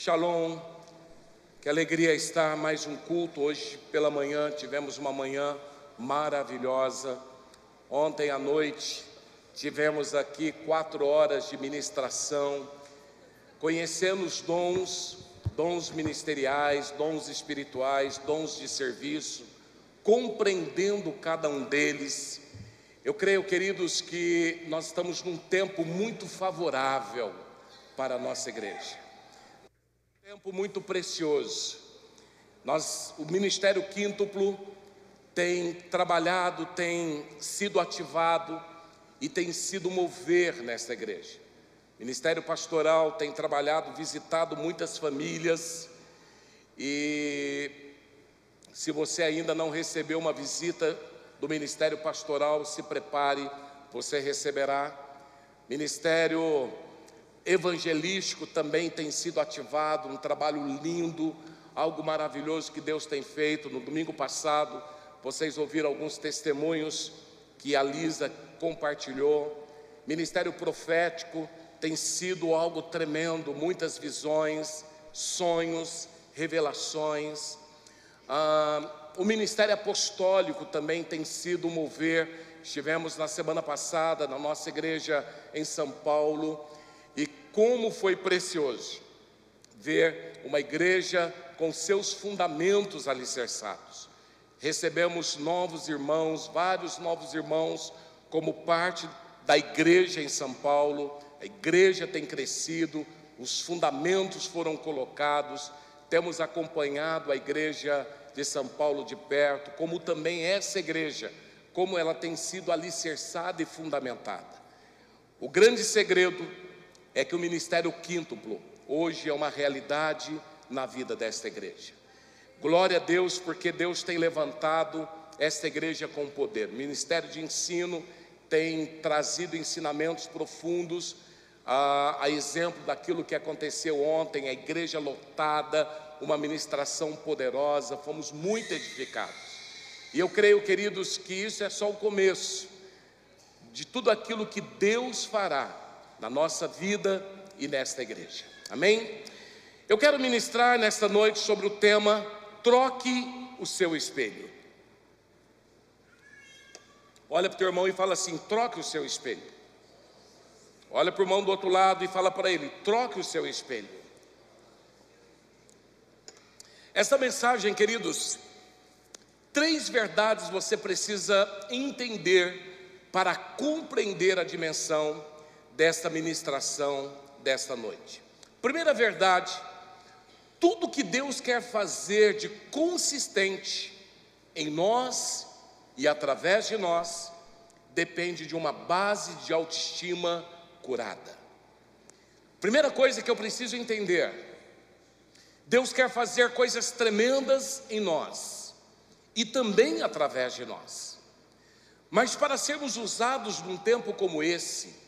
Shalom, que alegria estar mais um culto. Hoje pela manhã tivemos uma manhã maravilhosa. Ontem à noite tivemos aqui quatro horas de ministração, conhecendo os dons, dons ministeriais, dons espirituais, dons de serviço, compreendendo cada um deles. Eu creio, queridos, que nós estamos num tempo muito favorável para a nossa igreja tempo muito precioso. Nós, o Ministério Quíntuplo tem trabalhado, tem sido ativado e tem sido mover nesta igreja. O Ministério Pastoral tem trabalhado, visitado muitas famílias e se você ainda não recebeu uma visita do Ministério Pastoral, se prepare, você receberá. Ministério evangelístico também tem sido ativado, um trabalho lindo, algo maravilhoso que Deus tem feito. No domingo passado, vocês ouviram alguns testemunhos que a Lisa compartilhou. Ministério profético tem sido algo tremendo, muitas visões, sonhos, revelações. Ah, o ministério apostólico também tem sido mover. Estivemos na semana passada na nossa igreja em São Paulo como foi precioso ver uma igreja com seus fundamentos alicerçados. Recebemos novos irmãos, vários novos irmãos, como parte da igreja em São Paulo. A igreja tem crescido, os fundamentos foram colocados. Temos acompanhado a igreja de São Paulo de perto, como também essa igreja, como ela tem sido alicerçada e fundamentada. O grande segredo é que o ministério quíntuplo hoje é uma realidade na vida desta igreja. Glória a Deus, porque Deus tem levantado esta igreja com poder. O ministério de ensino tem trazido ensinamentos profundos, a, a exemplo daquilo que aconteceu ontem, a igreja lotada, uma ministração poderosa, fomos muito edificados. E eu creio, queridos, que isso é só o começo de tudo aquilo que Deus fará na nossa vida e nesta igreja. Amém? Eu quero ministrar nesta noite sobre o tema Troque o seu espelho. Olha para o teu irmão e fala assim: troque o seu espelho. Olha para o irmão do outro lado e fala para ele: troque o seu espelho. Esta mensagem, queridos, três verdades você precisa entender para compreender a dimensão desta ministração desta noite. Primeira verdade, tudo que Deus quer fazer de consistente em nós e através de nós depende de uma base de autoestima curada. Primeira coisa que eu preciso entender: Deus quer fazer coisas tremendas em nós e também através de nós. Mas para sermos usados num tempo como esse,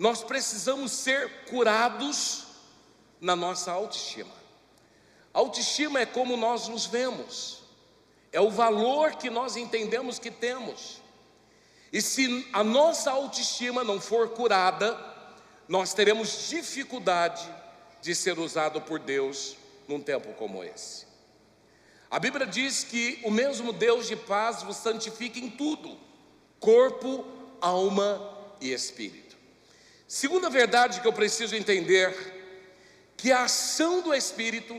nós precisamos ser curados na nossa autoestima. Autoestima é como nós nos vemos, é o valor que nós entendemos que temos. E se a nossa autoestima não for curada, nós teremos dificuldade de ser usado por Deus num tempo como esse. A Bíblia diz que o mesmo Deus de paz vos santifica em tudo: corpo, alma e espírito. Segunda verdade que eu preciso entender, que a ação do Espírito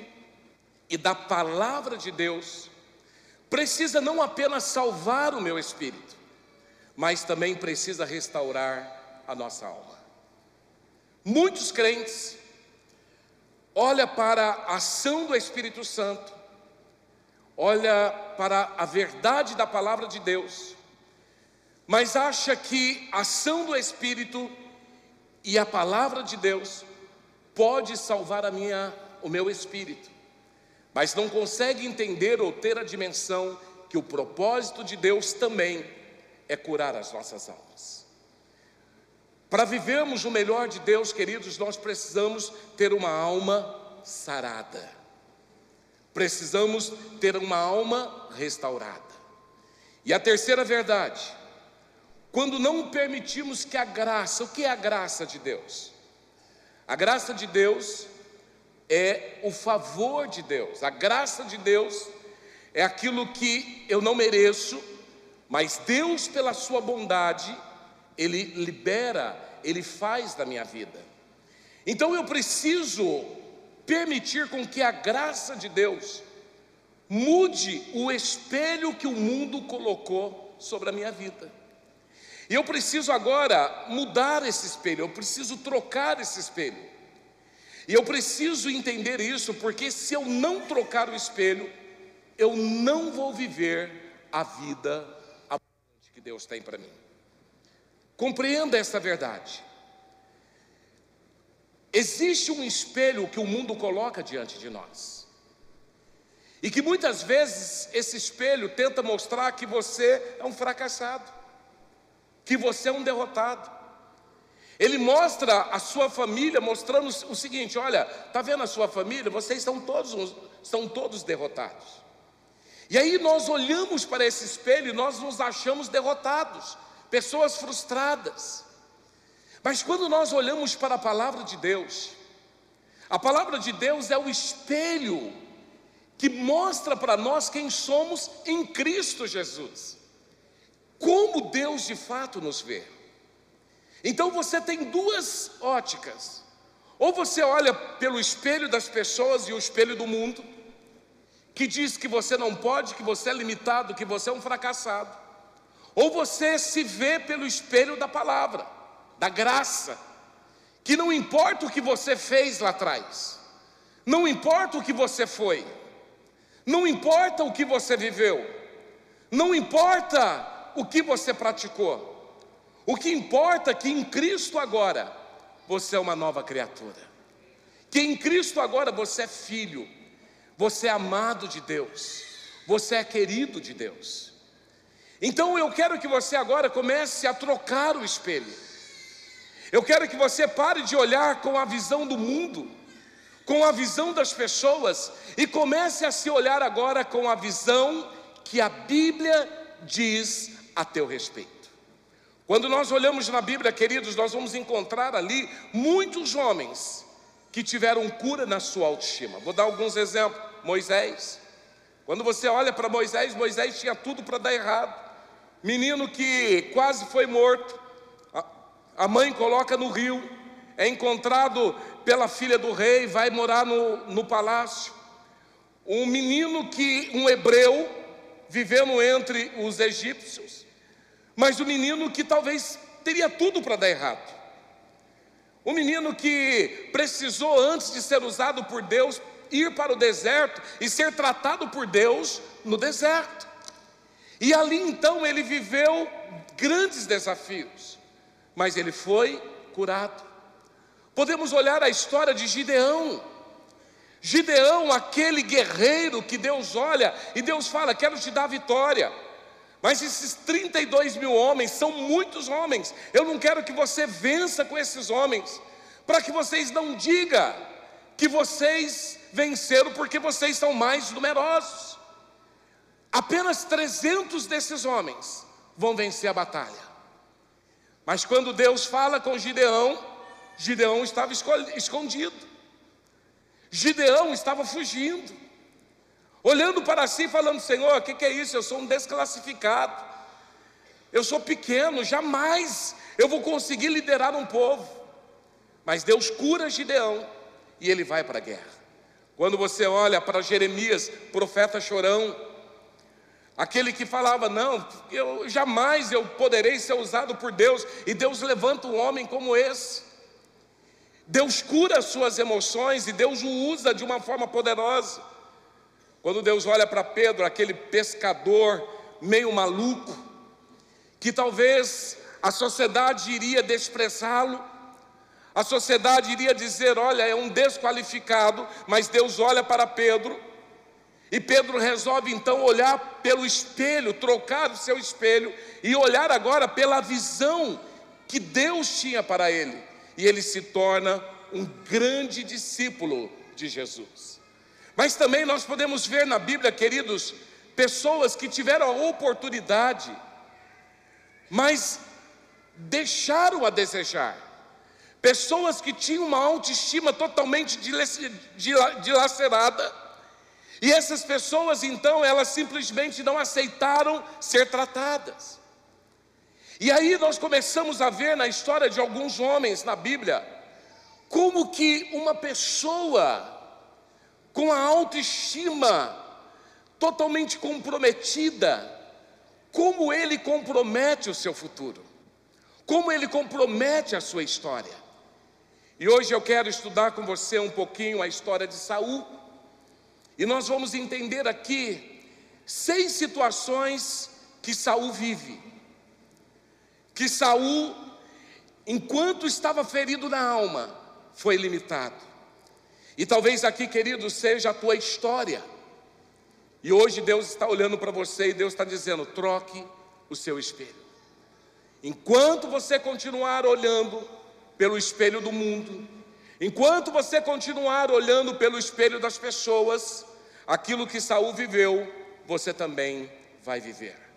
e da palavra de Deus precisa não apenas salvar o meu espírito, mas também precisa restaurar a nossa alma. Muitos crentes olha para a ação do Espírito Santo, olha para a verdade da palavra de Deus, mas acha que a ação do Espírito e a palavra de Deus pode salvar a minha, o meu espírito, mas não consegue entender ou ter a dimensão que o propósito de Deus também é curar as nossas almas. Para vivermos o melhor de Deus, queridos, nós precisamos ter uma alma sarada. Precisamos ter uma alma restaurada. E a terceira verdade, quando não permitimos que a graça, o que é a graça de Deus? A graça de Deus é o favor de Deus, a graça de Deus é aquilo que eu não mereço, mas Deus, pela Sua bondade, Ele libera, Ele faz da minha vida. Então eu preciso permitir com que a graça de Deus mude o espelho que o mundo colocou sobre a minha vida. E eu preciso agora mudar esse espelho, eu preciso trocar esse espelho. E eu preciso entender isso, porque se eu não trocar o espelho, eu não vou viver a vida abundante que Deus tem para mim. Compreenda essa verdade. Existe um espelho que o mundo coloca diante de nós. E que muitas vezes esse espelho tenta mostrar que você é um fracassado, que você é um derrotado. Ele mostra a sua família, mostrando o seguinte: olha, está vendo a sua família? Vocês estão todos, estão todos derrotados. E aí nós olhamos para esse espelho e nós nos achamos derrotados, pessoas frustradas. Mas quando nós olhamos para a palavra de Deus, a palavra de Deus é o espelho que mostra para nós quem somos em Cristo Jesus. Como Deus de fato nos vê. Então você tem duas óticas. Ou você olha pelo espelho das pessoas e o espelho do mundo, que diz que você não pode, que você é limitado, que você é um fracassado. Ou você se vê pelo espelho da palavra, da graça, que não importa o que você fez lá atrás, não importa o que você foi, não importa o que você viveu, não importa o que você praticou, o que importa é que em Cristo agora você é uma nova criatura. Que em Cristo agora você é filho, você é amado de Deus, você é querido de Deus. Então eu quero que você agora comece a trocar o espelho. Eu quero que você pare de olhar com a visão do mundo, com a visão das pessoas e comece a se olhar agora com a visão que a Bíblia diz a teu respeito. Quando nós olhamos na Bíblia, queridos, nós vamos encontrar ali muitos homens que tiveram cura na sua autoestima. Vou dar alguns exemplos. Moisés. Quando você olha para Moisés, Moisés tinha tudo para dar errado. Menino que quase foi morto. A mãe coloca no rio. É encontrado pela filha do rei, vai morar no, no palácio. Um menino que, um hebreu, vivendo entre os egípcios mas o menino que talvez teria tudo para dar errado. O menino que precisou, antes de ser usado por Deus, ir para o deserto e ser tratado por Deus no deserto. E ali então ele viveu grandes desafios, mas ele foi curado. Podemos olhar a história de Gideão. Gideão, aquele guerreiro que Deus olha e Deus fala: Quero te dar vitória. Mas esses 32 mil homens são muitos homens. Eu não quero que você vença com esses homens, para que vocês não digam que vocês venceram porque vocês são mais numerosos. Apenas 300 desses homens vão vencer a batalha. Mas quando Deus fala com Gideão, Gideão estava escondido. Gideão estava fugindo olhando para si, falando: Senhor, o que, que é isso? Eu sou um desclassificado, eu sou pequeno, jamais eu vou conseguir liderar um povo. Mas Deus cura Gideão e ele vai para a guerra. Quando você olha para Jeremias, profeta chorão, aquele que falava: Não, eu jamais eu poderei ser usado por Deus, e Deus levanta um homem como esse. Deus cura as suas emoções e Deus o usa de uma forma poderosa. Quando Deus olha para Pedro, aquele pescador meio maluco, que talvez a sociedade iria desprezá-lo, a sociedade iria dizer: olha, é um desqualificado, mas Deus olha para Pedro, e Pedro resolve então olhar pelo espelho, trocar o seu espelho e olhar agora pela visão que Deus tinha para ele, e ele se torna um grande discípulo de Jesus. Mas também nós podemos ver na Bíblia, queridos, pessoas que tiveram a oportunidade, mas deixaram a desejar. pessoas que tinham uma autoestima totalmente dilacerada, e essas pessoas então, elas simplesmente não aceitaram ser tratadas. E aí nós começamos a ver na história de alguns homens na Bíblia, como que uma pessoa com a autoestima totalmente comprometida, como ele compromete o seu futuro, como ele compromete a sua história. E hoje eu quero estudar com você um pouquinho a história de Saul. E nós vamos entender aqui seis situações que Saul vive. Que Saul, enquanto estava ferido na alma, foi limitado. E talvez aqui, querido, seja a tua história. E hoje Deus está olhando para você e Deus está dizendo: troque o seu espelho. Enquanto você continuar olhando pelo espelho do mundo, enquanto você continuar olhando pelo espelho das pessoas, aquilo que Saul viveu, você também vai viver.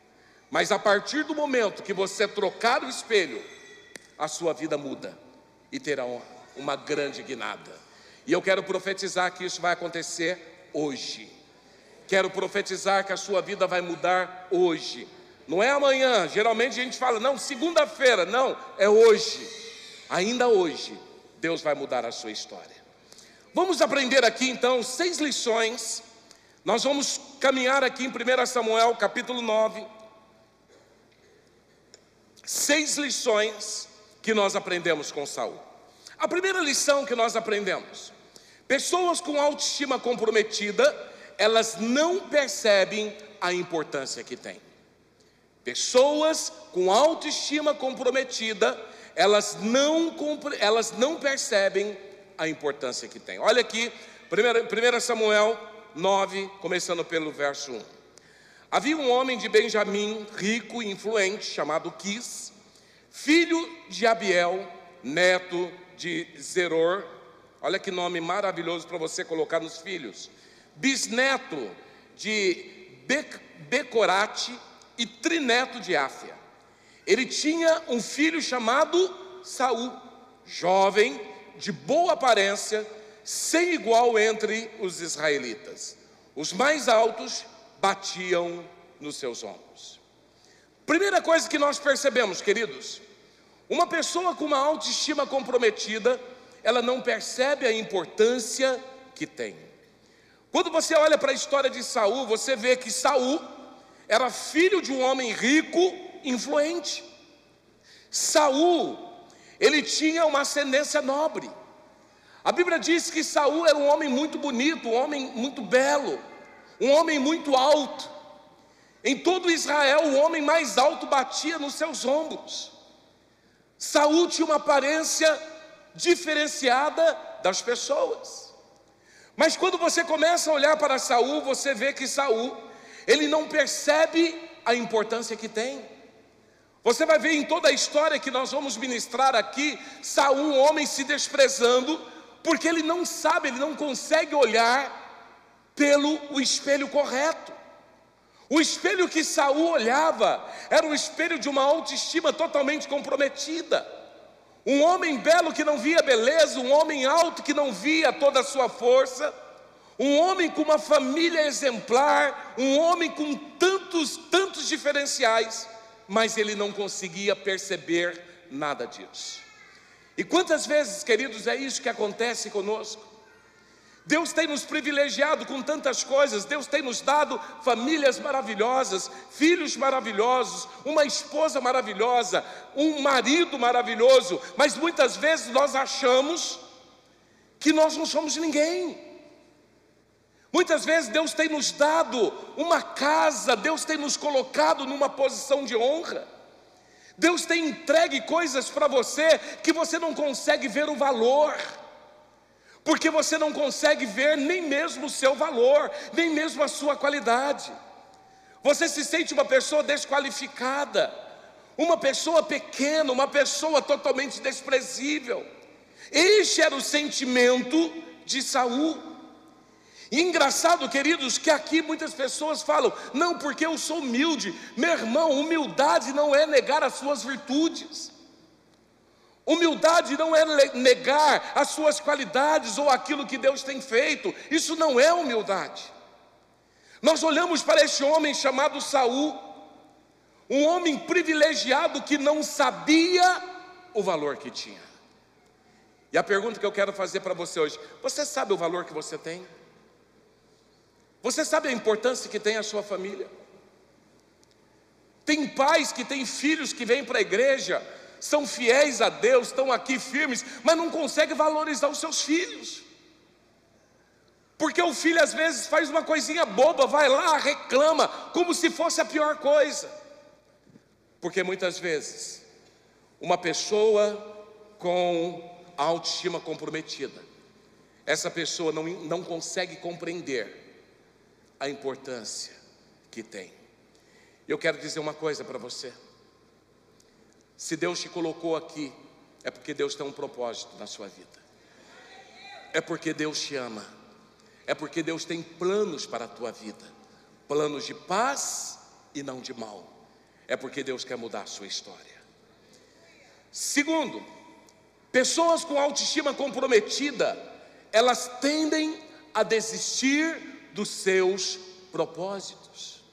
Mas a partir do momento que você trocar o espelho, a sua vida muda e terá uma grande guinada. E eu quero profetizar que isso vai acontecer hoje. Quero profetizar que a sua vida vai mudar hoje. Não é amanhã. Geralmente a gente fala, não, segunda-feira. Não, é hoje. Ainda hoje, Deus vai mudar a sua história. Vamos aprender aqui então seis lições. Nós vamos caminhar aqui em 1 Samuel capítulo 9. Seis lições que nós aprendemos com Saul. A primeira lição que nós aprendemos: pessoas com autoestima comprometida elas não percebem a importância que tem. Pessoas com autoestima comprometida, elas não, elas não percebem a importância que tem. Olha aqui, 1 Samuel 9, começando pelo verso 1. Havia um homem de Benjamim, rico e influente, chamado Quis, filho de Abiel, neto de Zeror. Olha que nome maravilhoso para você colocar nos filhos bisneto de Becorate e trineto de Áfia. Ele tinha um filho chamado Saul, jovem, de boa aparência, sem igual entre os israelitas. Os mais altos batiam nos seus ombros. Primeira coisa que nós percebemos, queridos, uma pessoa com uma autoestima comprometida, ela não percebe a importância que tem. Quando você olha para a história de Saul, você vê que Saul era filho de um homem rico, influente. Saul, ele tinha uma ascendência nobre. A Bíblia diz que Saul era um homem muito bonito, um homem muito belo, um homem muito alto. Em todo Israel, o homem mais alto batia nos seus ombros. Saul tinha uma aparência diferenciada das pessoas. Mas quando você começa a olhar para Saul, você vê que Saul, ele não percebe a importância que tem. Você vai ver em toda a história que nós vamos ministrar aqui, Saul, um homem se desprezando, porque ele não sabe, ele não consegue olhar pelo o espelho correto. O espelho que Saul olhava era o espelho de uma autoestima totalmente comprometida. Um homem belo que não via beleza, um homem alto que não via toda a sua força, um homem com uma família exemplar, um homem com tantos, tantos diferenciais, mas ele não conseguia perceber nada disso. E quantas vezes, queridos, é isso que acontece conosco? Deus tem nos privilegiado com tantas coisas, Deus tem nos dado famílias maravilhosas, filhos maravilhosos, uma esposa maravilhosa, um marido maravilhoso, mas muitas vezes nós achamos que nós não somos ninguém. Muitas vezes Deus tem nos dado uma casa, Deus tem nos colocado numa posição de honra. Deus tem entregue coisas para você que você não consegue ver o valor porque você não consegue ver nem mesmo o seu valor, nem mesmo a sua qualidade. Você se sente uma pessoa desqualificada, uma pessoa pequena, uma pessoa totalmente desprezível. Este era o sentimento de Saul. E engraçado, queridos, que aqui muitas pessoas falam: não, porque eu sou humilde. Meu irmão, humildade não é negar as suas virtudes. Humildade não é negar as suas qualidades ou aquilo que Deus tem feito. Isso não é humildade. Nós olhamos para este homem chamado Saul, um homem privilegiado que não sabia o valor que tinha. E a pergunta que eu quero fazer para você hoje: você sabe o valor que você tem? Você sabe a importância que tem a sua família? Tem pais que têm filhos que vêm para a igreja, são fiéis a Deus, estão aqui firmes, mas não conseguem valorizar os seus filhos. Porque o filho às vezes faz uma coisinha boba, vai lá, reclama, como se fosse a pior coisa. Porque muitas vezes, uma pessoa com a autoestima comprometida, essa pessoa não, não consegue compreender a importância que tem. Eu quero dizer uma coisa para você. Se Deus te colocou aqui, é porque Deus tem um propósito na sua vida. É porque Deus te ama. É porque Deus tem planos para a tua vida. Planos de paz e não de mal. É porque Deus quer mudar a sua história. Segundo, pessoas com autoestima comprometida, elas tendem a desistir dos seus propósitos.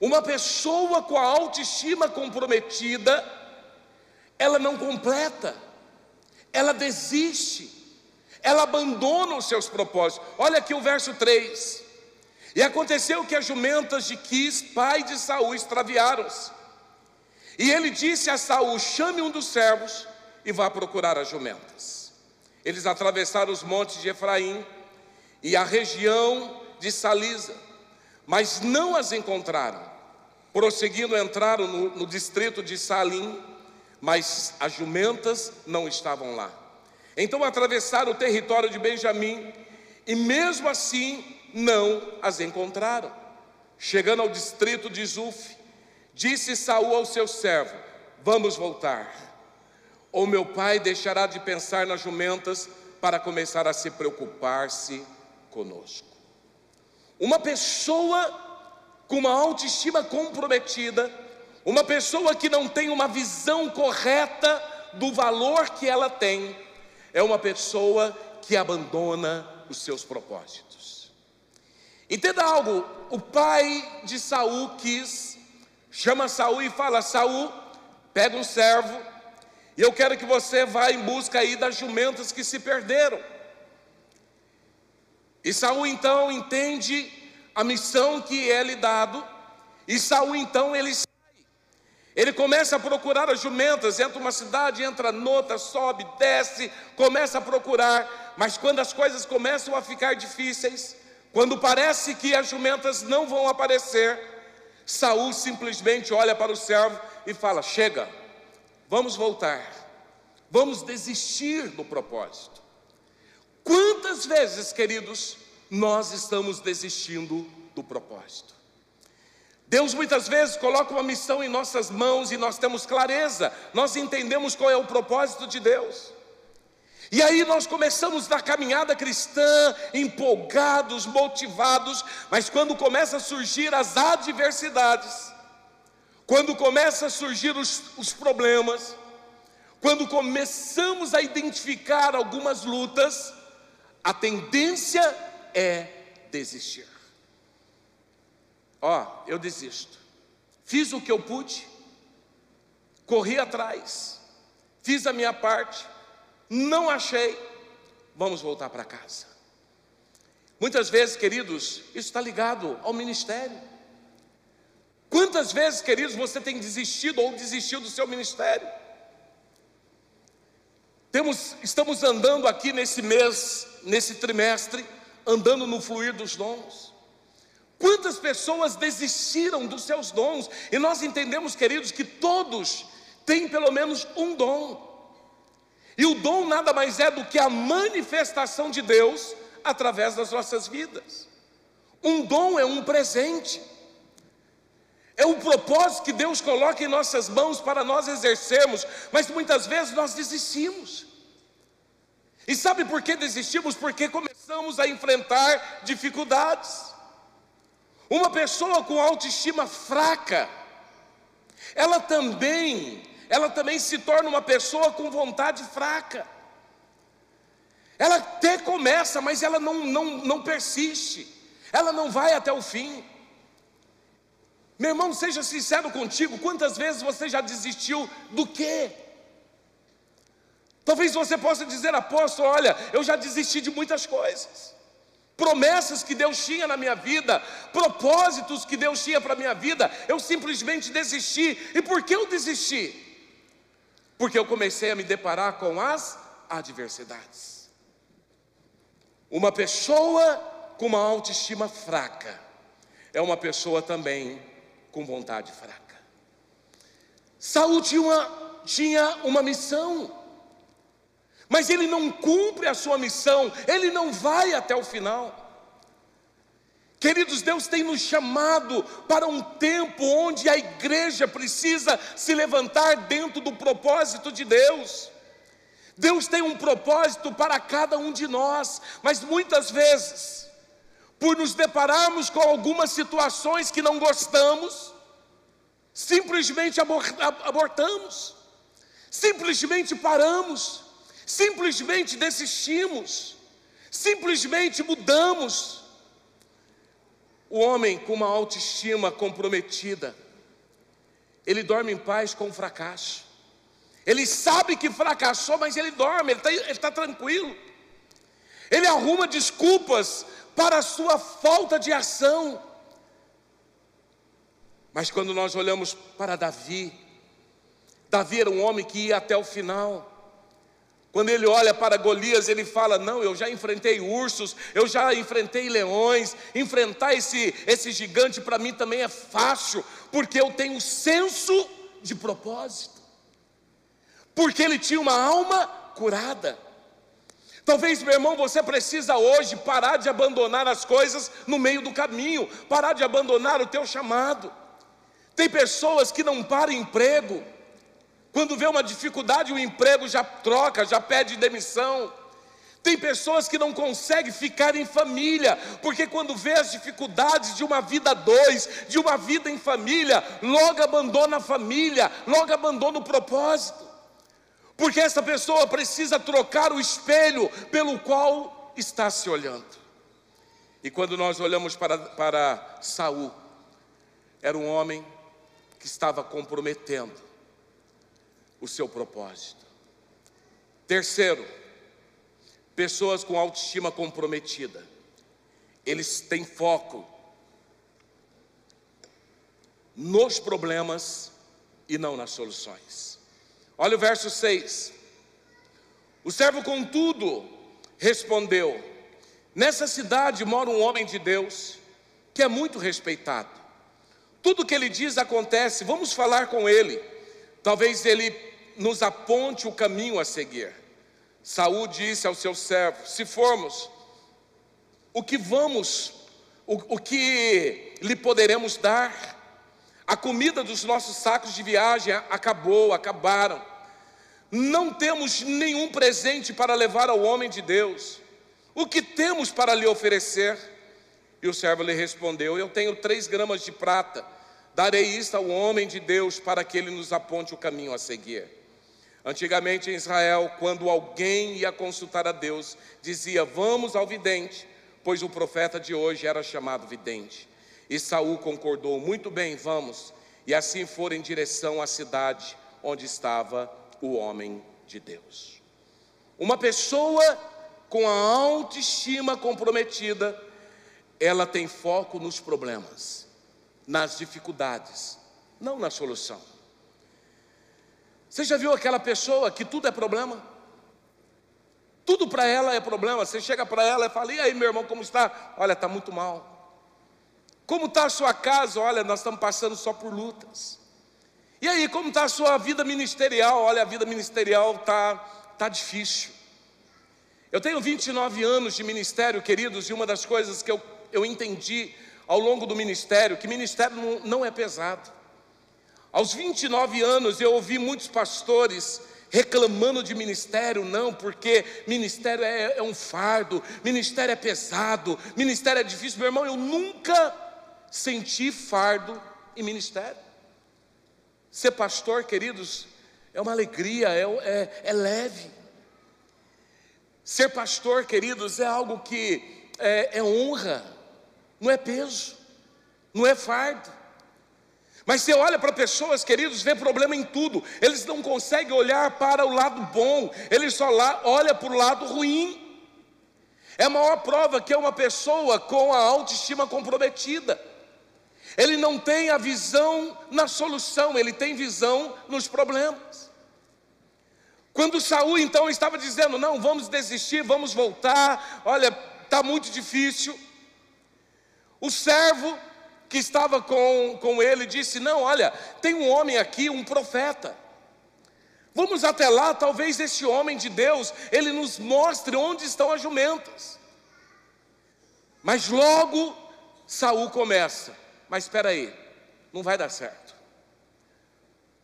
Uma pessoa com a autoestima comprometida, ela não completa, ela desiste, ela abandona os seus propósitos. Olha aqui o verso 3. E aconteceu que as jumentas de Quis, pai de Saul, extraviaram-se. E ele disse a Saul: chame um dos servos e vá procurar as jumentas. Eles atravessaram os montes de Efraim e a região de Salisa, mas não as encontraram. Prosseguindo, entraram no, no distrito de Salim, mas as jumentas não estavam lá. Então atravessaram o território de Benjamim e mesmo assim não as encontraram. Chegando ao distrito de Zuf, disse Saul ao seu servo: Vamos voltar. Ou meu pai deixará de pensar nas jumentas para começar a se preocupar-se conosco. Uma pessoa com uma autoestima comprometida, uma pessoa que não tem uma visão correta do valor que ela tem, é uma pessoa que abandona os seus propósitos. Entenda algo, o pai de Saul quis, chama Saul e fala: Saul, pega um servo, e eu quero que você vá em busca aí das jumentas que se perderam. E Saul então entende a missão que é lhe dado, e Saul então ele. Ele começa a procurar as jumentas, entra uma cidade, entra noutra, sobe, desce, começa a procurar, mas quando as coisas começam a ficar difíceis, quando parece que as jumentas não vão aparecer, Saul simplesmente olha para o servo e fala: "Chega. Vamos voltar. Vamos desistir do propósito. Quantas vezes, queridos, nós estamos desistindo do propósito? Deus muitas vezes coloca uma missão em nossas mãos e nós temos clareza, nós entendemos qual é o propósito de Deus. E aí nós começamos na caminhada cristã, empolgados, motivados, mas quando começa a surgir as adversidades, quando começa a surgir os, os problemas, quando começamos a identificar algumas lutas, a tendência é desistir. Ó, eu desisto. Fiz o que eu pude, corri atrás, fiz a minha parte, não achei, vamos voltar para casa. Muitas vezes, queridos, isso está ligado ao ministério. Quantas vezes, queridos, você tem desistido ou desistiu do seu ministério? Temos, estamos andando aqui nesse mês, nesse trimestre, andando no fluir dos dons. Quantas pessoas desistiram dos seus dons? E nós entendemos, queridos, que todos têm pelo menos um dom. E o dom nada mais é do que a manifestação de Deus através das nossas vidas. Um dom é um presente. É um propósito que Deus coloca em nossas mãos para nós exercermos, mas muitas vezes nós desistimos. E sabe por que desistimos? Porque começamos a enfrentar dificuldades. Uma pessoa com autoestima fraca, ela também ela também se torna uma pessoa com vontade fraca. Ela até começa, mas ela não, não, não persiste, ela não vai até o fim. Meu irmão, seja sincero contigo, quantas vezes você já desistiu do quê? Talvez você possa dizer, apóstolo, olha, eu já desisti de muitas coisas. Promessas que Deus tinha na minha vida, propósitos que Deus tinha para a minha vida, eu simplesmente desisti. E por que eu desisti? Porque eu comecei a me deparar com as adversidades. Uma pessoa com uma autoestima fraca é uma pessoa também com vontade fraca. Saul tinha uma, tinha uma missão, mas ele não cumpre a sua missão, ele não vai até o final. Queridos, Deus tem nos chamado para um tempo onde a igreja precisa se levantar dentro do propósito de Deus. Deus tem um propósito para cada um de nós, mas muitas vezes por nos depararmos com algumas situações que não gostamos, simplesmente abortamos, simplesmente paramos, simplesmente desistimos, simplesmente mudamos. O homem com uma autoestima comprometida, ele dorme em paz com o fracasso. Ele sabe que fracassou, mas ele dorme, ele está tá tranquilo. Ele arruma desculpas para a sua falta de ação. Mas quando nós olhamos para Davi, Davi era um homem que ia até o final. Quando ele olha para Golias, ele fala: Não, eu já enfrentei ursos, eu já enfrentei leões, enfrentar esse, esse gigante para mim também é fácil, porque eu tenho senso de propósito, porque ele tinha uma alma curada. Talvez, meu irmão, você precisa hoje parar de abandonar as coisas no meio do caminho, parar de abandonar o teu chamado. Tem pessoas que não param emprego, quando vê uma dificuldade, o emprego já troca, já pede demissão. Tem pessoas que não conseguem ficar em família, porque quando vê as dificuldades de uma vida dois, de uma vida em família, logo abandona a família, logo abandona o propósito porque essa pessoa precisa trocar o espelho pelo qual está se olhando. E quando nós olhamos para, para Saul, era um homem que estava comprometendo o seu propósito. Terceiro, pessoas com autoestima comprometida, eles têm foco nos problemas e não nas soluções. Olha o verso 6. O servo, contudo, respondeu: Nessa cidade mora um homem de Deus que é muito respeitado. Tudo que ele diz acontece, vamos falar com ele. Talvez ele nos aponte o caminho a seguir. Saul disse ao seu servo: Se formos, o que vamos, o, o que lhe poderemos dar? A comida dos nossos sacos de viagem acabou, acabaram. Não temos nenhum presente para levar ao homem de Deus. O que temos para lhe oferecer? E o servo lhe respondeu: Eu tenho três gramas de prata. Darei isto ao homem de Deus para que ele nos aponte o caminho a seguir. Antigamente em Israel, quando alguém ia consultar a Deus, dizia: Vamos ao vidente, pois o profeta de hoje era chamado vidente. E Saul concordou: Muito bem, vamos. E assim foram em direção à cidade onde estava o homem de Deus. Uma pessoa com a autoestima comprometida, ela tem foco nos problemas, nas dificuldades, não na solução. Você já viu aquela pessoa que tudo é problema? Tudo para ela é problema. Você chega para ela e fala: E aí, meu irmão, como está? Olha, está muito mal. Como está a sua casa? Olha, nós estamos passando só por lutas. E aí, como está a sua vida ministerial? Olha, a vida ministerial está tá difícil. Eu tenho 29 anos de ministério, queridos, e uma das coisas que eu, eu entendi ao longo do ministério, que ministério não, não é pesado. Aos 29 anos eu ouvi muitos pastores reclamando de ministério, não, porque ministério é, é um fardo, ministério é pesado, ministério é difícil. Meu irmão, eu nunca senti fardo em ministério. Ser pastor, queridos, é uma alegria, é, é, é leve. Ser pastor, queridos, é algo que é, é honra, não é peso, não é fardo. Mas você olha para pessoas, queridos, vê problema em tudo. Eles não conseguem olhar para o lado bom, eles só lá, olham para o lado ruim. É a maior prova que é uma pessoa com a autoestima comprometida. Ele não tem a visão na solução, ele tem visão nos problemas. Quando Saul então estava dizendo: "Não, vamos desistir, vamos voltar. Olha, está muito difícil". O servo que estava com, com ele disse: Não, olha, tem um homem aqui, um profeta. Vamos até lá, talvez esse homem de Deus, ele nos mostre onde estão as jumentas. Mas logo Saul começa. Mas espera aí, não vai dar certo.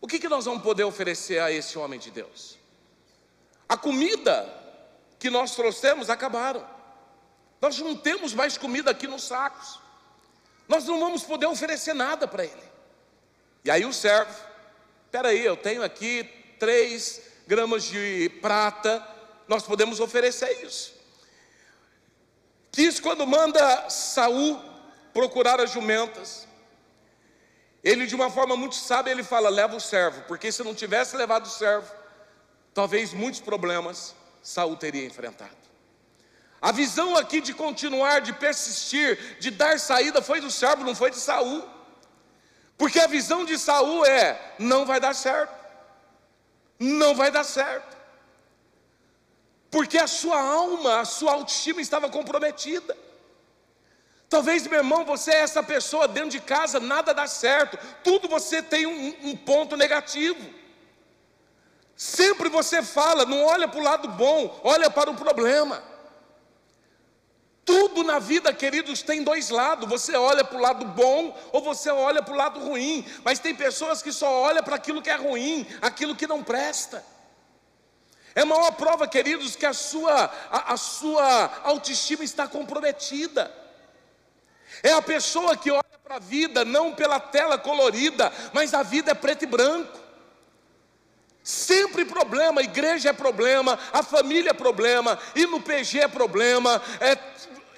O que, que nós vamos poder oferecer a esse homem de Deus? A comida que nós trouxemos acabaram. Nós não temos mais comida aqui nos sacos. Nós não vamos poder oferecer nada para ele. E aí o servo, espera aí, eu tenho aqui três gramas de prata, nós podemos oferecer isso. Quis quando manda Saul procurar as jumentas, ele de uma forma muito sábia, ele fala, leva o servo, porque se não tivesse levado o servo, talvez muitos problemas Saul teria enfrentado. A visão aqui de continuar, de persistir, de dar saída foi do servo, não foi de Saul. Porque a visão de Saul é: não vai dar certo. Não vai dar certo. Porque a sua alma, a sua autoestima estava comprometida. Talvez, meu irmão, você é essa pessoa dentro de casa, nada dá certo, tudo você tem um, um ponto negativo. Sempre você fala, não olha para o lado bom, olha para o problema. Tudo na vida, queridos, tem dois lados. Você olha para o lado bom ou você olha para o lado ruim. Mas tem pessoas que só olham para aquilo que é ruim, aquilo que não presta. É a maior prova, queridos, que a sua, a, a sua autoestima está comprometida. É a pessoa que olha para a vida não pela tela colorida, mas a vida é preto e branco. Sempre problema, igreja é problema, a família é problema, ir no PG é problema, é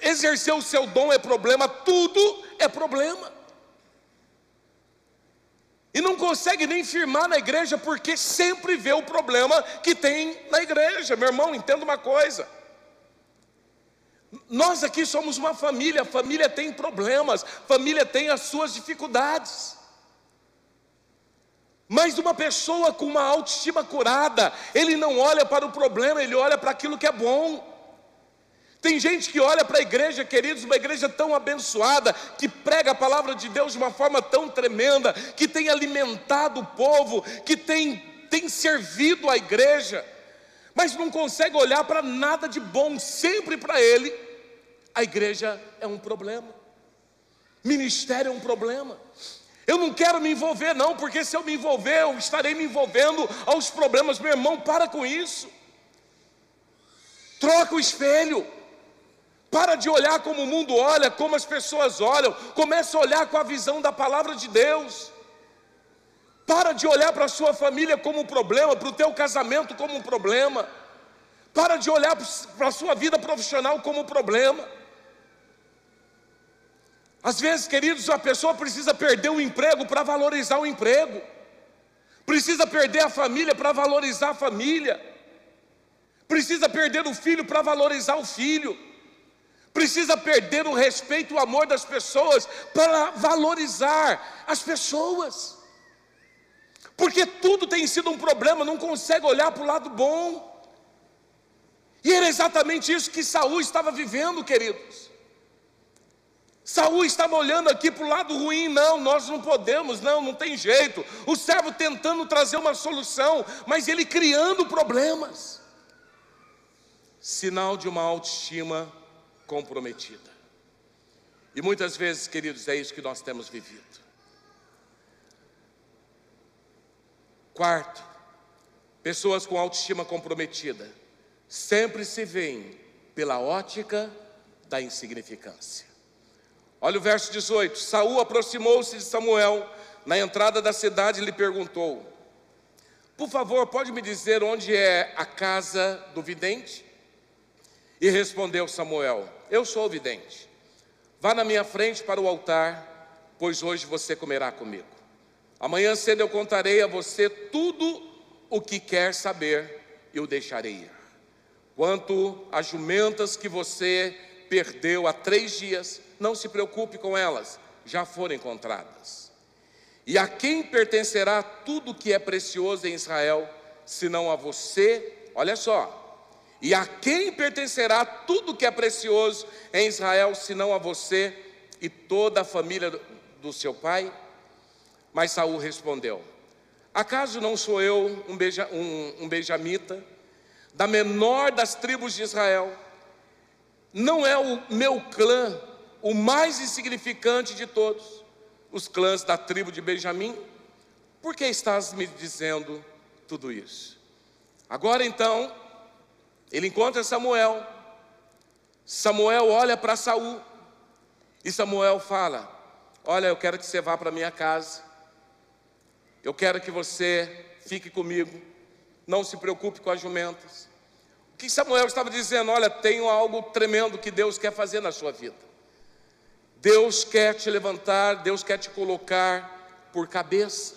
exercer o seu dom é problema, tudo é problema. E não consegue nem firmar na igreja porque sempre vê o problema que tem na igreja. Meu irmão, entenda uma coisa. Nós aqui somos uma família, a família tem problemas, família tem as suas dificuldades. Mas uma pessoa com uma autoestima curada, ele não olha para o problema, ele olha para aquilo que é bom. Tem gente que olha para a igreja, queridos, uma igreja tão abençoada, que prega a palavra de Deus de uma forma tão tremenda, que tem alimentado o povo, que tem, tem servido a igreja, mas não consegue olhar para nada de bom, sempre para ele. A igreja é um problema, ministério é um problema. Eu não quero me envolver, não, porque se eu me envolver, eu estarei me envolvendo aos problemas. Meu irmão, para com isso. Troca o espelho. Para de olhar como o mundo olha, como as pessoas olham. Começa a olhar com a visão da palavra de Deus. Para de olhar para a sua família como um problema, para o teu casamento como um problema. Para de olhar para a sua vida profissional como um problema. Às vezes, queridos, a pessoa precisa perder o emprego para valorizar o emprego. Precisa perder a família para valorizar a família. Precisa perder o filho para valorizar o filho precisa perder o respeito e o amor das pessoas para valorizar as pessoas. Porque tudo tem sido um problema, não consegue olhar para o lado bom. E era exatamente isso que Saul estava vivendo, queridos. Saul estava olhando aqui para o lado ruim, não, nós não podemos, não, não tem jeito. O servo tentando trazer uma solução, mas ele criando problemas. Sinal de uma autoestima comprometida. E muitas vezes, queridos, é isso que nós temos vivido. Quarto, pessoas com autoestima comprometida sempre se veem pela ótica da insignificância. Olha o verso 18: Saul aproximou-se de Samuel na entrada da cidade e lhe perguntou: Por favor, pode me dizer onde é a casa do vidente? E respondeu Samuel: Eu sou o vidente. Vá na minha frente para o altar, pois hoje você comerá comigo. Amanhã cedo eu contarei a você tudo o que quer saber e o deixarei ir. Quanto às jumentas que você perdeu há três dias, não se preocupe com elas, já foram encontradas. E a quem pertencerá tudo que é precioso em Israel, senão a você? Olha só. E a quem pertencerá tudo que é precioso em Israel, senão a você e toda a família do seu pai? Mas Saul respondeu: Acaso não sou eu um, beja, um, um benjamita, da menor das tribos de Israel? Não é o meu clã o mais insignificante de todos, os clãs da tribo de Benjamim? Por que estás me dizendo tudo isso? Agora então, ele encontra Samuel. Samuel olha para Saul e Samuel fala: Olha, eu quero que você vá para minha casa. Eu quero que você fique comigo. Não se preocupe com as jumentas. O que Samuel estava dizendo? Olha, tenho algo tremendo que Deus quer fazer na sua vida. Deus quer te levantar, Deus quer te colocar por cabeça.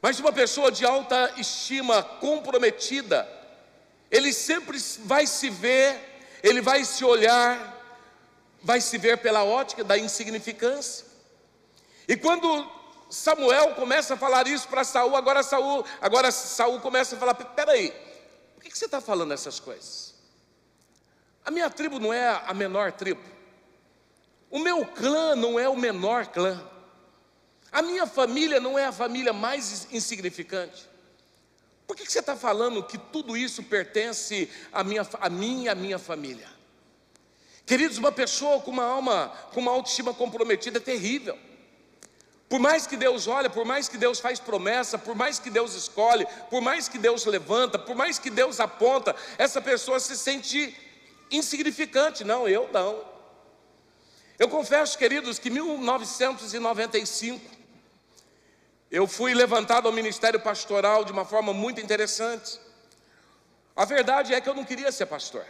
Mas uma pessoa de alta estima, comprometida, ele sempre vai se ver, ele vai se olhar, vai se ver pela ótica da insignificância. E quando Samuel começa a falar isso para Saul, agora Saul, agora Saul começa a falar: peraí, por que você está falando essas coisas? A minha tribo não é a menor tribo. O meu clã não é o menor clã. A minha família não é a família mais insignificante. Por que você está falando que tudo isso pertence a, minha, a mim e a minha família? Queridos, uma pessoa com uma alma, com uma autoestima comprometida é terrível. Por mais que Deus olha, por mais que Deus faz promessa, por mais que Deus escolhe, por mais que Deus levanta, por mais que Deus aponta, essa pessoa se sente insignificante. Não, eu não. Eu confesso, queridos, que em 1995 eu fui levantado ao ministério pastoral de uma forma muito interessante. A verdade é que eu não queria ser pastor.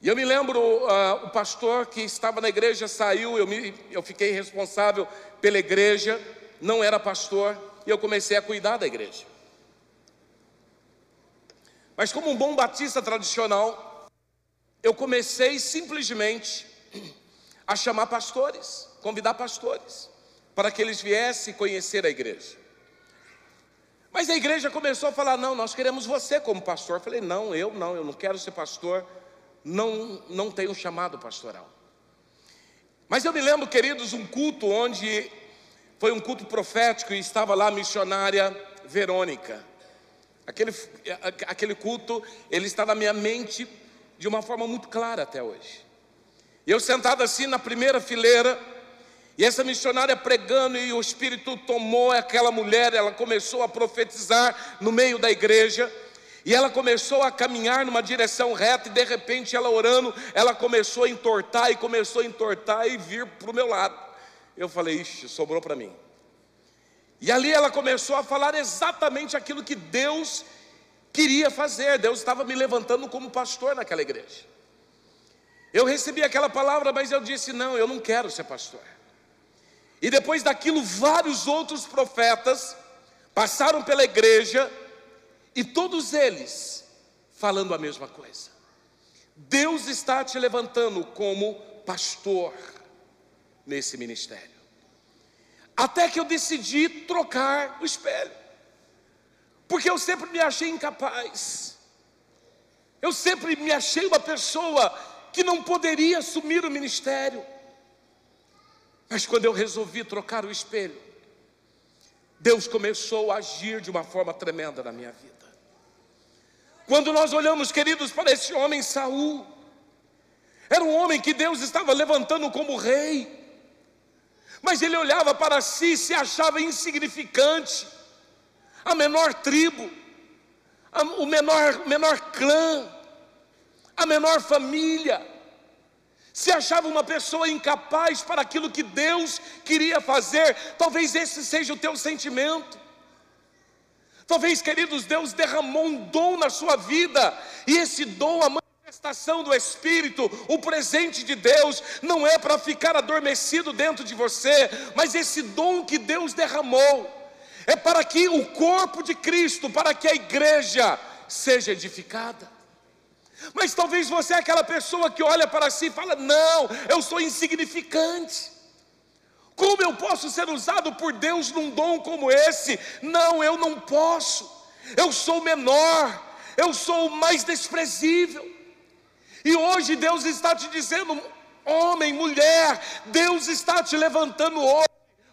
E eu me lembro, uh, o pastor que estava na igreja saiu, eu, me, eu fiquei responsável pela igreja, não era pastor, e eu comecei a cuidar da igreja. Mas, como um bom batista tradicional, eu comecei simplesmente a chamar pastores, convidar pastores para que eles viessem conhecer a igreja. Mas a igreja começou a falar: não, nós queremos você como pastor. Eu falei: não, eu não, eu não quero ser pastor, não, não tenho chamado pastoral. Mas eu me lembro, queridos, um culto onde foi um culto profético e estava lá a missionária Verônica. Aquele, aquele culto, ele está na minha mente de uma forma muito clara até hoje. Eu sentado assim na primeira fileira, e essa missionária pregando, e o Espírito tomou aquela mulher, ela começou a profetizar no meio da igreja, e ela começou a caminhar numa direção reta, e de repente ela orando, ela começou a entortar, e começou a entortar e vir para o meu lado. Eu falei, ixi, sobrou para mim. E ali ela começou a falar exatamente aquilo que Deus queria fazer, Deus estava me levantando como pastor naquela igreja. Eu recebi aquela palavra, mas eu disse: não, eu não quero ser pastor. E depois daquilo, vários outros profetas passaram pela igreja e todos eles falando a mesma coisa. Deus está te levantando como pastor nesse ministério. Até que eu decidi trocar o espelho, porque eu sempre me achei incapaz, eu sempre me achei uma pessoa que não poderia assumir o ministério. Mas quando eu resolvi trocar o espelho, Deus começou a agir de uma forma tremenda na minha vida. Quando nós olhamos, queridos, para esse homem Saul, era um homem que Deus estava levantando como rei, mas ele olhava para si e se achava insignificante, a menor tribo, a, o menor, menor clã, a menor família se achava uma pessoa incapaz para aquilo que Deus queria fazer, talvez esse seja o teu sentimento. Talvez, queridos, Deus derramou um dom na sua vida, e esse dom, a manifestação do Espírito, o presente de Deus, não é para ficar adormecido dentro de você, mas esse dom que Deus derramou, é para que o corpo de Cristo, para que a igreja seja edificada. Mas talvez você é aquela pessoa que olha para si e fala: Não, eu sou insignificante. Como eu posso ser usado por Deus num dom como esse? Não, eu não posso. Eu sou menor, eu sou o mais desprezível. E hoje Deus está te dizendo, homem, mulher, Deus está te levantando hoje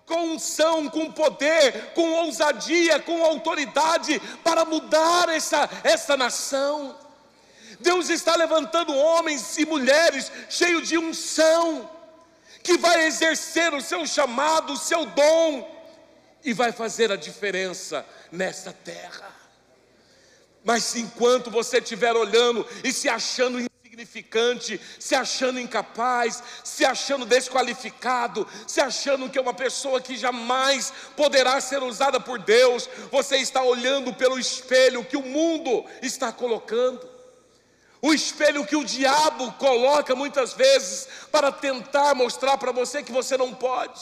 com unção, com poder, com ousadia, com autoridade para mudar essa, essa nação. Deus está levantando homens e mulheres cheios de unção que vai exercer o seu chamado, o seu dom, e vai fazer a diferença nessa terra. Mas enquanto você estiver olhando e se achando insignificante, se achando incapaz, se achando desqualificado, se achando que é uma pessoa que jamais poderá ser usada por Deus, você está olhando pelo espelho que o mundo está colocando o espelho que o diabo coloca muitas vezes para tentar mostrar para você que você não pode.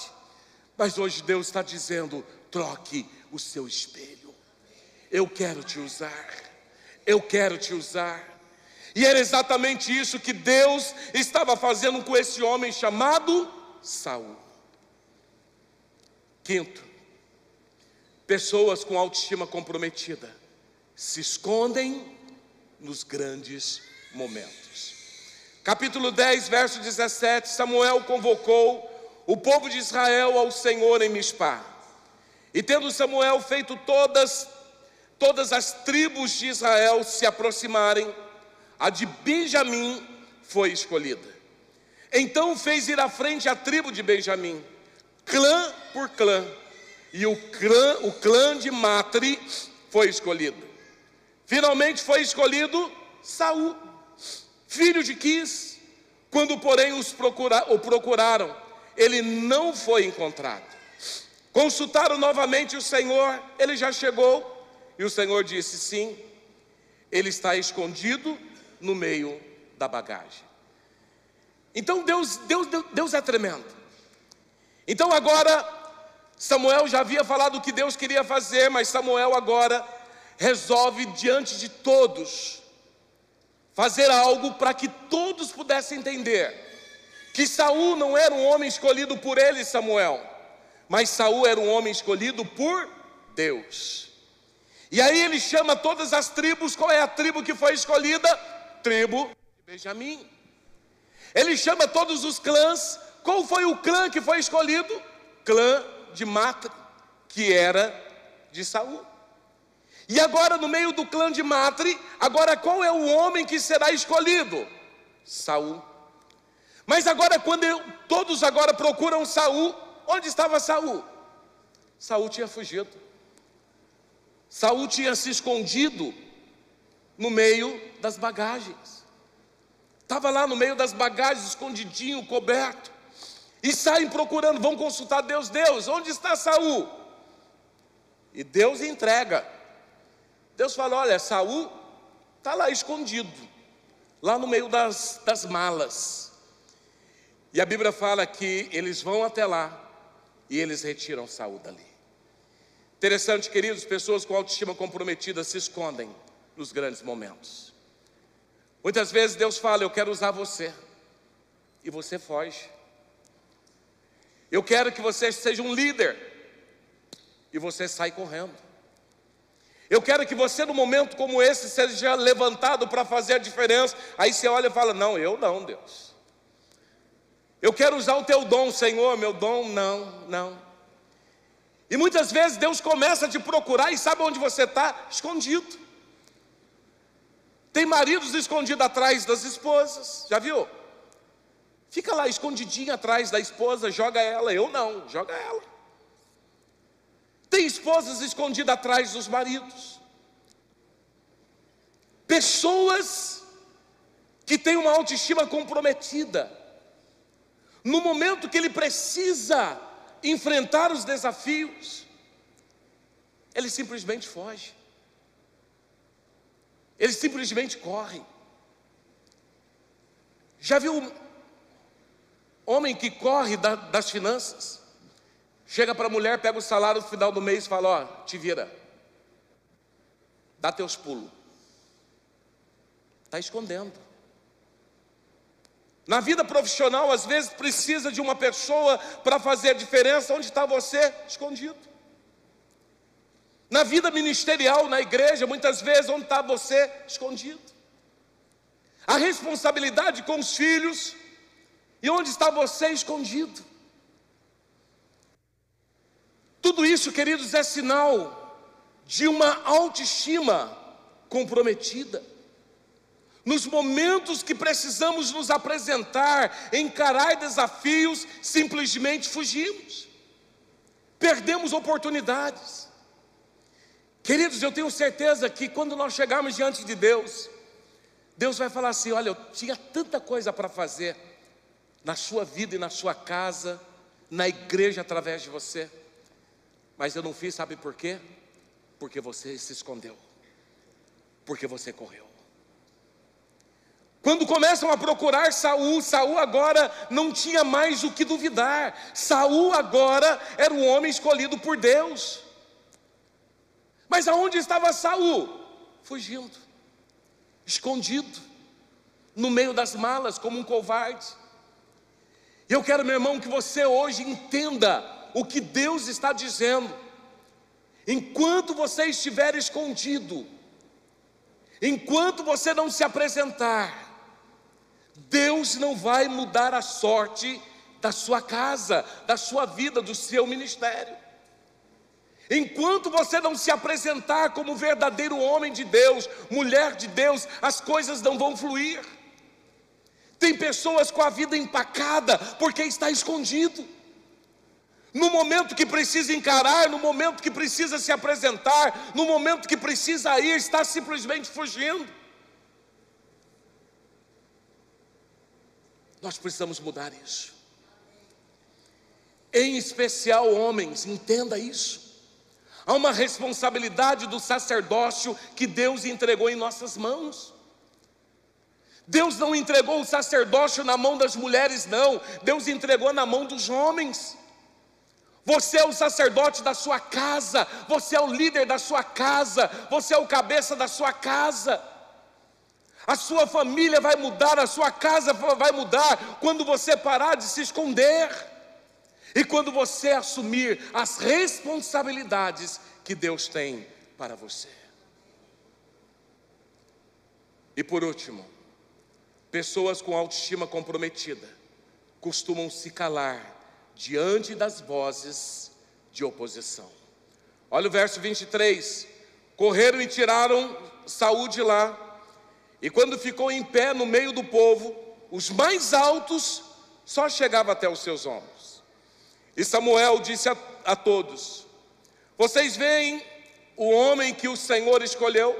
Mas hoje Deus está dizendo: troque o seu espelho. Eu quero te usar. Eu quero te usar. E era exatamente isso que Deus estava fazendo com esse homem chamado Saul. Quinto, pessoas com autoestima comprometida se escondem nos grandes momentos. Capítulo 10, verso 17: Samuel convocou o povo de Israel ao Senhor em Mispá. E tendo Samuel feito todas todas as tribos de Israel se aproximarem, a de Benjamim foi escolhida. Então fez ir à frente a tribo de Benjamim, clã por clã, e o clã, o clã de Matri foi escolhido. Finalmente foi escolhido Saul filho de Quis. Quando, porém, os procura, o procuraram, ele não foi encontrado. Consultaram novamente o Senhor, ele já chegou, e o Senhor disse: Sim, ele está escondido no meio da bagagem. Então Deus, Deus, Deus é tremendo. Então agora, Samuel já havia falado o que Deus queria fazer, mas Samuel agora resolve diante de todos fazer algo para que todos pudessem entender que Saul não era um homem escolhido por ele, Samuel, mas Saul era um homem escolhido por Deus. E aí ele chama todas as tribos, qual é a tribo que foi escolhida? Tribo de Benjamim. Ele chama todos os clãs, qual foi o clã que foi escolhido? Clã de Matra, que era de Saul. E agora, no meio do clã de Matre, agora qual é o homem que será escolhido? Saul. Mas agora, quando eu, todos agora procuram Saul, onde estava Saul? Saul tinha fugido. Saul tinha se escondido no meio das bagagens. Estava lá no meio das bagagens, escondidinho, coberto. E saem procurando, vão consultar Deus, Deus, onde está Saul? E Deus entrega Deus fala: olha, Saul está lá escondido, lá no meio das, das malas. E a Bíblia fala que eles vão até lá e eles retiram Saul dali. Interessante, queridos, pessoas com autoestima comprometida se escondem nos grandes momentos. Muitas vezes Deus fala: Eu quero usar você, e você foge. Eu quero que você seja um líder, e você sai correndo. Eu quero que você, num momento como esse, seja levantado para fazer a diferença. Aí você olha e fala: Não, eu não, Deus. Eu quero usar o teu dom, Senhor, meu dom, não, não. E muitas vezes Deus começa a te procurar e sabe onde você está? Escondido. Tem maridos escondidos atrás das esposas, já viu? Fica lá escondidinho atrás da esposa, joga ela. Eu não, joga ela. Tem esposas escondidas atrás dos maridos. Pessoas que têm uma autoestima comprometida. No momento que ele precisa enfrentar os desafios, ele simplesmente foge. Ele simplesmente corre. Já viu homem que corre da, das finanças? Chega para a mulher, pega o salário no final do mês e fala: Ó, te vira, dá teus pulos. Está escondendo. Na vida profissional, às vezes precisa de uma pessoa para fazer a diferença. Onde está você? Escondido. Na vida ministerial, na igreja, muitas vezes, onde está você? Escondido. A responsabilidade com os filhos, e onde está você escondido? Tudo isso, queridos, é sinal de uma autoestima comprometida. Nos momentos que precisamos nos apresentar, encarar desafios, simplesmente fugimos. Perdemos oportunidades. Queridos, eu tenho certeza que quando nós chegarmos diante de Deus, Deus vai falar assim: olha, eu tinha tanta coisa para fazer na sua vida e na sua casa, na igreja através de você, mas eu não fiz, sabe por quê? Porque você se escondeu, porque você correu. Quando começam a procurar Saul, Saul agora não tinha mais o que duvidar. Saul agora era um homem escolhido por Deus. Mas aonde estava Saul? Fugindo, escondido, no meio das malas, como um covarde. Eu quero, meu irmão, que você hoje entenda o que Deus está dizendo. Enquanto você estiver escondido, enquanto você não se apresentar, Deus não vai mudar a sorte da sua casa, da sua vida, do seu ministério. Enquanto você não se apresentar como verdadeiro homem de Deus, mulher de Deus, as coisas não vão fluir. Tem pessoas com a vida empacada porque está escondido. No momento que precisa encarar, no momento que precisa se apresentar, no momento que precisa ir, está simplesmente fugindo. Nós precisamos mudar isso. Em especial, homens, entenda isso. Há uma responsabilidade do sacerdócio que Deus entregou em nossas mãos. Deus não entregou o sacerdócio na mão das mulheres, não. Deus entregou na mão dos homens. Você é o sacerdote da sua casa, você é o líder da sua casa, você é o cabeça da sua casa. A sua família vai mudar, a sua casa vai mudar quando você parar de se esconder e quando você assumir as responsabilidades que Deus tem para você. E por último, pessoas com autoestima comprometida costumam se calar diante das vozes de oposição. Olha o verso 23. Correram e tiraram saúde lá e quando ficou em pé no meio do povo, os mais altos só chegavam até os seus ombros. E Samuel disse a, a todos: Vocês veem o homem que o Senhor escolheu?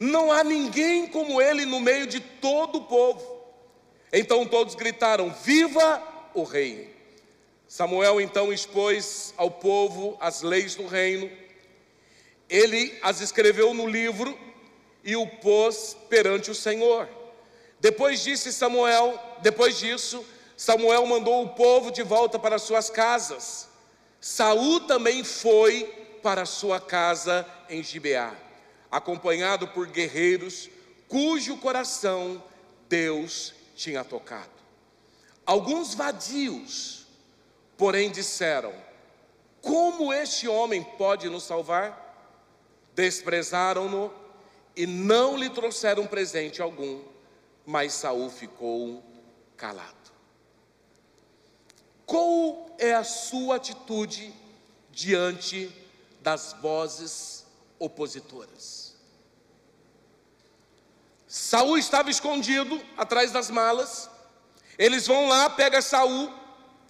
Não há ninguém como ele no meio de todo o povo. Então todos gritaram: Viva o rei! Samuel então expôs ao povo as leis do reino. Ele as escreveu no livro e o pôs perante o Senhor. Depois disse Samuel, depois disso, Samuel mandou o povo de volta para suas casas. Saul também foi para sua casa em Gibeá, acompanhado por guerreiros cujo coração Deus tinha tocado. Alguns vadios, porém, disseram: Como este homem pode nos salvar? Desprezaram-no e não lhe trouxeram presente algum, mas Saul ficou calado. Qual é a sua atitude diante das vozes opositoras? Saul estava escondido atrás das malas. Eles vão lá, pega Saul,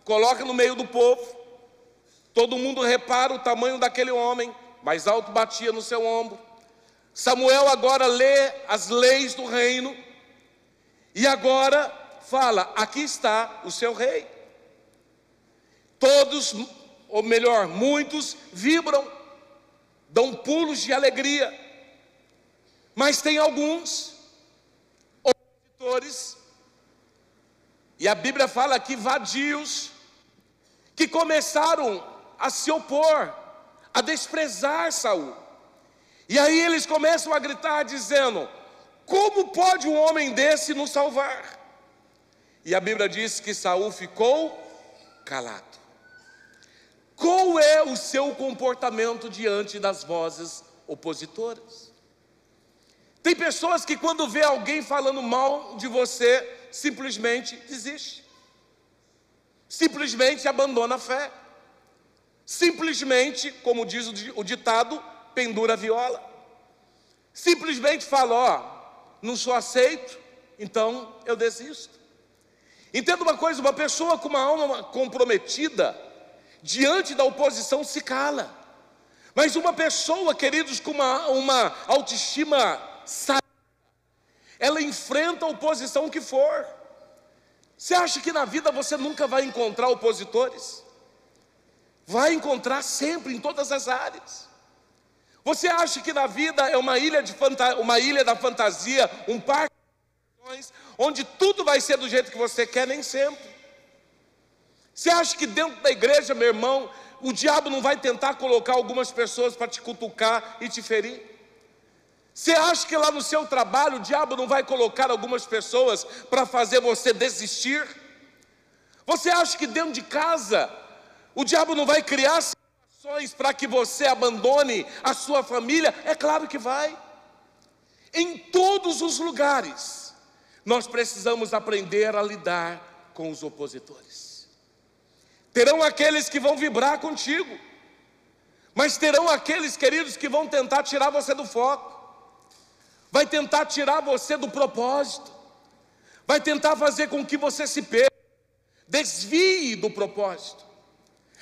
coloca no meio do povo. Todo mundo repara o tamanho daquele homem, mais alto batia no seu ombro. Samuel agora lê as leis do reino e agora fala: aqui está o seu rei. Todos, ou melhor, muitos vibram, dão pulos de alegria. Mas tem alguns opositores, e a Bíblia fala que vadios, que começaram a se opor, a desprezar Saul. E aí eles começam a gritar dizendo: Como pode um homem desse nos salvar? E a Bíblia diz que Saul ficou calado. Qual é o seu comportamento diante das vozes opositoras? Tem pessoas que quando vê alguém falando mal de você, simplesmente desiste. Simplesmente abandona a fé. Simplesmente, como diz o ditado, pendura a viola. Simplesmente fala, ó, não sou aceito, então eu desisto. Entenda uma coisa, uma pessoa com uma alma comprometida, diante da oposição se cala. Mas uma pessoa, queridos, com uma, uma autoestima sábia, ela enfrenta a oposição que for. Você acha que na vida você nunca vai encontrar opositores? Vai encontrar sempre, em todas as áreas. Você acha que na vida é uma ilha, de uma ilha da fantasia, um parque onde tudo vai ser do jeito que você quer, nem sempre. Você acha que dentro da igreja, meu irmão, o diabo não vai tentar colocar algumas pessoas para te cutucar e te ferir? Você acha que lá no seu trabalho o diabo não vai colocar algumas pessoas para fazer você desistir? Você acha que dentro de casa o diabo não vai criar situações para que você abandone a sua família? É claro que vai. Em todos os lugares, nós precisamos aprender a lidar com os opositores. Terão aqueles que vão vibrar contigo, mas terão aqueles, queridos, que vão tentar tirar você do foco, vai tentar tirar você do propósito, vai tentar fazer com que você se perca, desvie do propósito.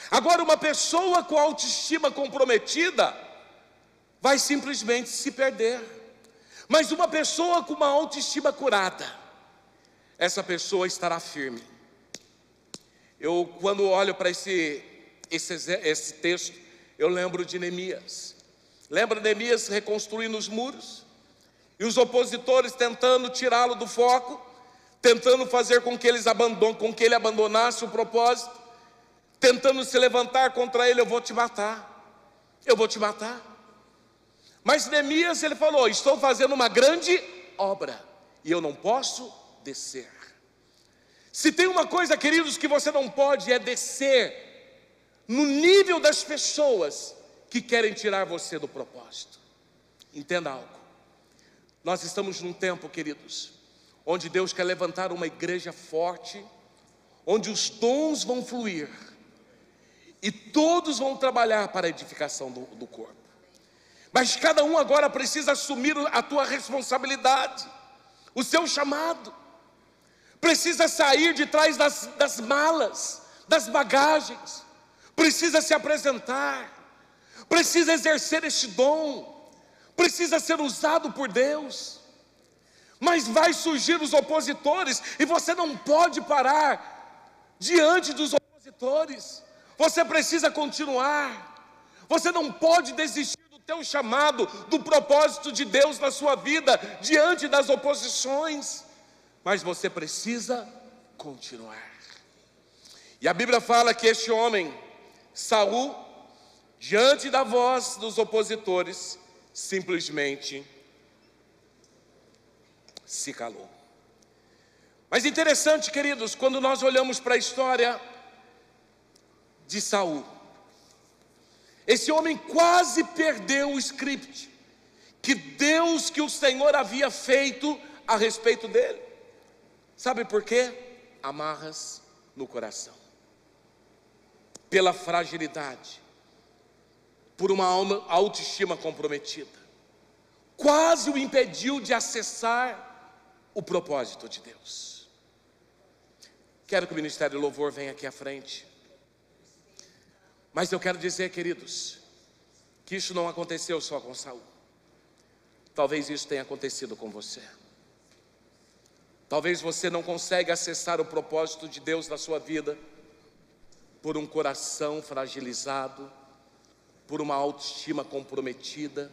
Agora, uma pessoa com autoestima comprometida vai simplesmente se perder, mas uma pessoa com uma autoestima curada, essa pessoa estará firme eu, quando olho para esse, esse, esse texto, eu lembro de Neemias. Lembra Neemias reconstruindo os muros? E os opositores tentando tirá-lo do foco, tentando fazer com que, eles abandon, com que ele abandonasse o propósito, tentando se levantar contra ele: Eu vou te matar, eu vou te matar. Mas Neemias ele falou: Estou fazendo uma grande obra e eu não posso descer. Se tem uma coisa, queridos, que você não pode é descer no nível das pessoas que querem tirar você do propósito. Entenda algo. Nós estamos num tempo, queridos, onde Deus quer levantar uma igreja forte, onde os dons vão fluir e todos vão trabalhar para a edificação do, do corpo. Mas cada um agora precisa assumir a tua responsabilidade, o seu chamado. Precisa sair de trás das, das malas, das bagagens, precisa se apresentar, precisa exercer este dom, precisa ser usado por Deus. Mas vai surgir os opositores e você não pode parar diante dos opositores. Você precisa continuar. Você não pode desistir do teu chamado, do propósito de Deus na sua vida diante das oposições mas você precisa continuar. E a Bíblia fala que este homem, Saul, diante da voz dos opositores, simplesmente se calou. Mas interessante, queridos, quando nós olhamos para a história de Saul, esse homem quase perdeu o script que Deus, que o Senhor havia feito a respeito dele. Sabe por quê? Amarras no coração. Pela fragilidade, por uma autoestima comprometida. Quase o impediu de acessar o propósito de Deus. Quero que o Ministério Louvor venha aqui à frente. Mas eu quero dizer, queridos, que isso não aconteceu só com Saul. Talvez isso tenha acontecido com você. Talvez você não consiga acessar o propósito de Deus na sua vida por um coração fragilizado, por uma autoestima comprometida,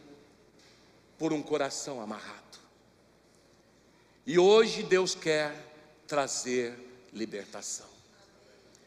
por um coração amarrado. E hoje Deus quer trazer libertação.